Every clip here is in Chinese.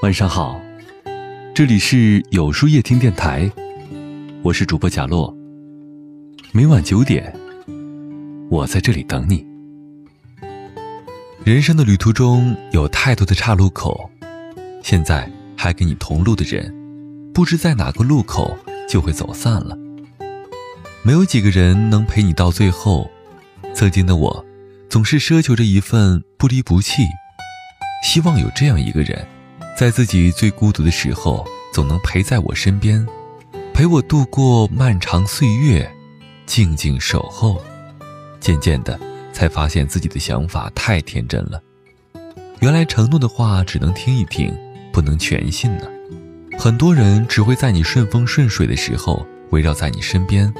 晚上好，这里是有书夜听电台，我是主播贾洛。每晚九点，我在这里等你。人生的旅途中有太多的岔路口，现在还跟你同路的人，不知在哪个路口就会走散了。没有几个人能陪你到最后。曾经的我，总是奢求着一份不离不弃，希望有这样一个人。在自己最孤独的时候，总能陪在我身边，陪我度过漫长岁月，静静守候。渐渐的，才发现自己的想法太天真了。原来承诺的话只能听一听，不能全信呢。很多人只会在你顺风顺水的时候围绕在你身边，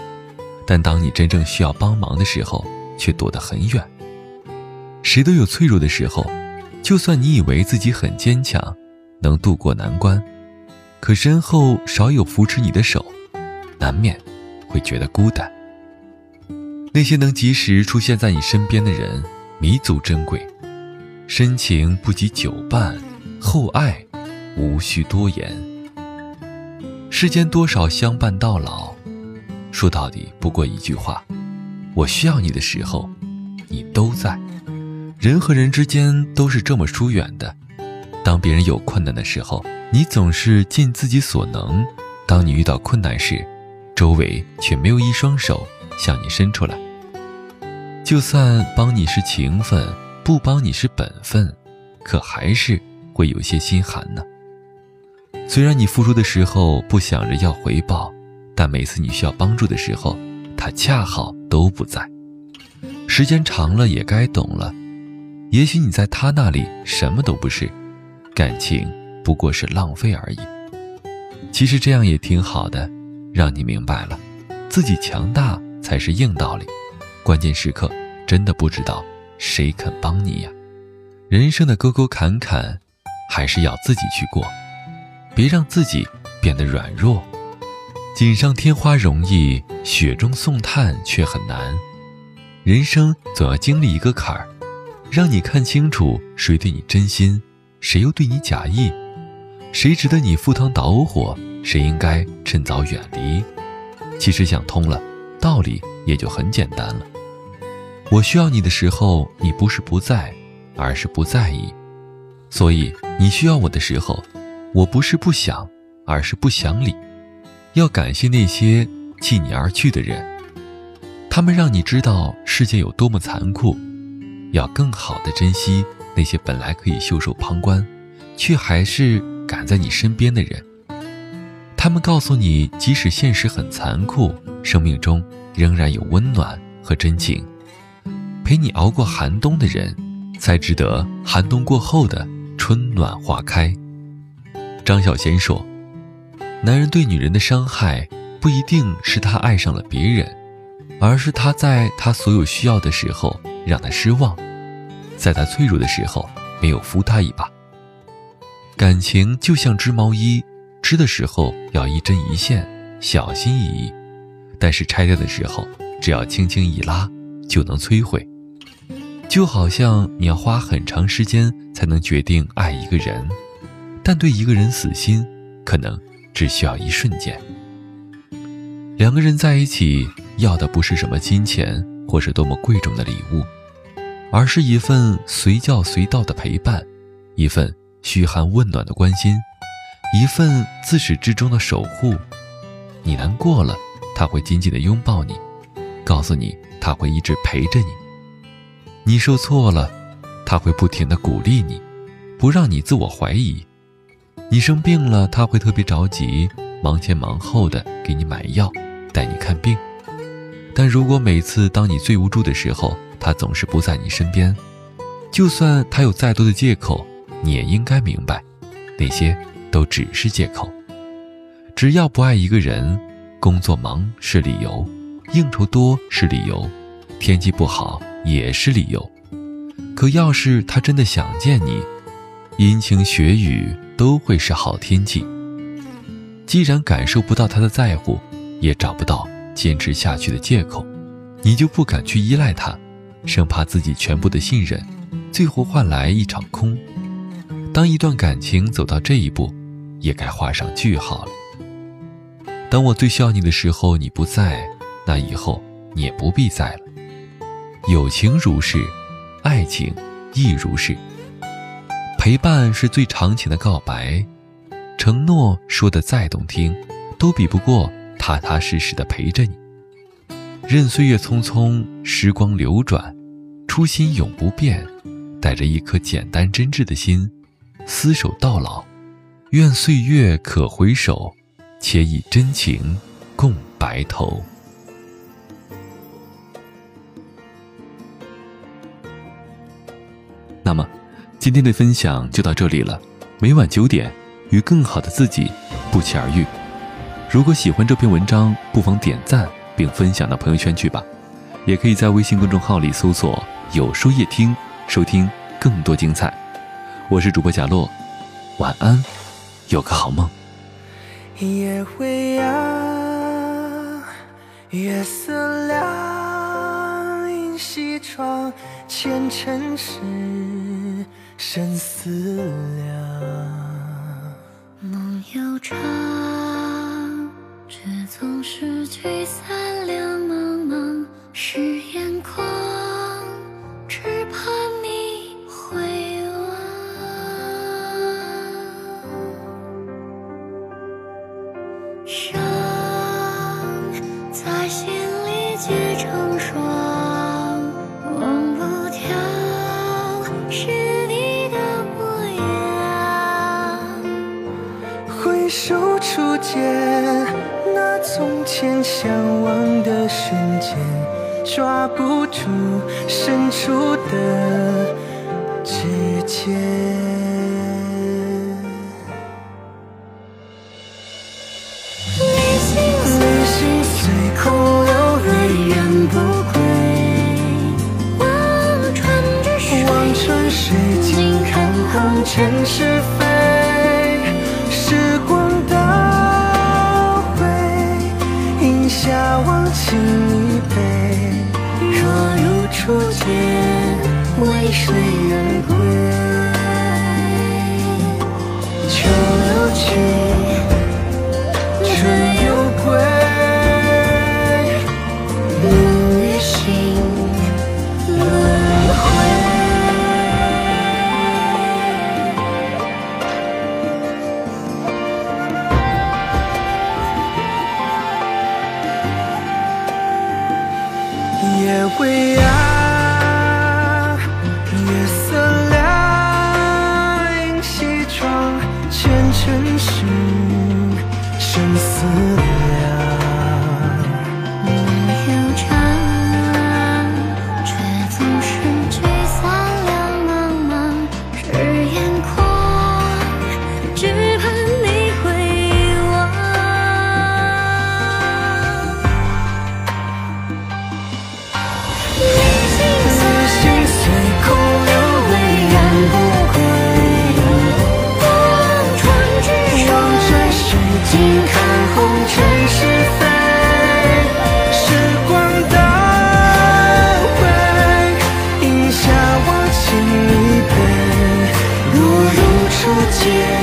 但当你真正需要帮忙的时候，却躲得很远。谁都有脆弱的时候，就算你以为自己很坚强。能渡过难关，可身后少有扶持你的手，难免会觉得孤单。那些能及时出现在你身边的人，弥足珍贵。深情不及久伴，厚爱无需多言。世间多少相伴到老，说到底不过一句话：我需要你的时候，你都在。人和人之间都是这么疏远的。当别人有困难的时候，你总是尽自己所能；当你遇到困难时，周围却没有一双手向你伸出来。就算帮你是情分，不帮你是本分，可还是会有些心寒呢。虽然你付出的时候不想着要回报，但每次你需要帮助的时候，他恰好都不在。时间长了也该懂了，也许你在他那里什么都不是。感情不过是浪费而已。其实这样也挺好的，让你明白了，自己强大才是硬道理。关键时刻真的不知道谁肯帮你呀。人生的沟沟坎坎，还是要自己去过，别让自己变得软弱。锦上添花容易，雪中送炭却很难。人生总要经历一个坎儿，让你看清楚谁对你真心。谁又对你假意？谁值得你赴汤蹈火？谁应该趁早远离？其实想通了，道理也就很简单了。我需要你的时候，你不是不在，而是不在意；所以你需要我的时候，我不是不想，而是不想理。要感谢那些弃你而去的人，他们让你知道世界有多么残酷。要更好的珍惜。那些本来可以袖手旁观，却还是赶在你身边的人，他们告诉你，即使现实很残酷，生命中仍然有温暖和真情。陪你熬过寒冬的人，才值得寒冬过后的春暖花开。张小娴说：“男人对女人的伤害，不一定是他爱上了别人，而是他在他所有需要的时候让他失望。”在他脆弱的时候，没有扶他一把。感情就像织毛衣，织的时候要一针一线，小心翼翼；但是拆掉的时候，只要轻轻一拉，就能摧毁。就好像你要花很长时间才能决定爱一个人，但对一个人死心，可能只需要一瞬间。两个人在一起，要的不是什么金钱，或是多么贵重的礼物。而是一份随叫随到的陪伴，一份嘘寒问暖的关心，一份自始至终的守护。你难过了，他会紧紧地拥抱你，告诉你他会一直陪着你。你受挫了，他会不停地鼓励你，不让你自我怀疑。你生病了，他会特别着急，忙前忙后的给你买药，带你看病。但如果每次当你最无助的时候，他总是不在你身边，就算他有再多的借口，你也应该明白，那些都只是借口。只要不爱一个人，工作忙是理由，应酬多是理由，天气不好也是理由。可要是他真的想见你，阴晴雪雨都会是好天气。既然感受不到他的在乎，也找不到坚持下去的借口，你就不敢去依赖他。生怕自己全部的信任，最后换来一场空。当一段感情走到这一步，也该画上句号了。当我最需要你的时候你不在，那以后你也不必在了。友情如是，爱情亦如是。陪伴是最长情的告白，承诺说的再动听，都比不过踏踏实实的陪着你。任岁月匆匆，时光流转，初心永不变。带着一颗简单真挚的心，厮守到老。愿岁月可回首，且以真情共白头。那么。今天的分享就到这里了，每晚九点，与更好的自己不期而遇。如果喜欢这篇文章，不妨点赞并分享到朋友圈去吧。也可以在微信公众号里搜索“有书夜听”，收听更多精彩。我是主播贾洛，晚安，有个好梦。夜未央，月色凉，映西窗前尘事。生死两，初见，那从前相望的瞬间，抓不住伸出的指尖。旅行旅行随空流，泪人不归。望穿之水，望穿水镜看红尘是非。不见，为谁而去。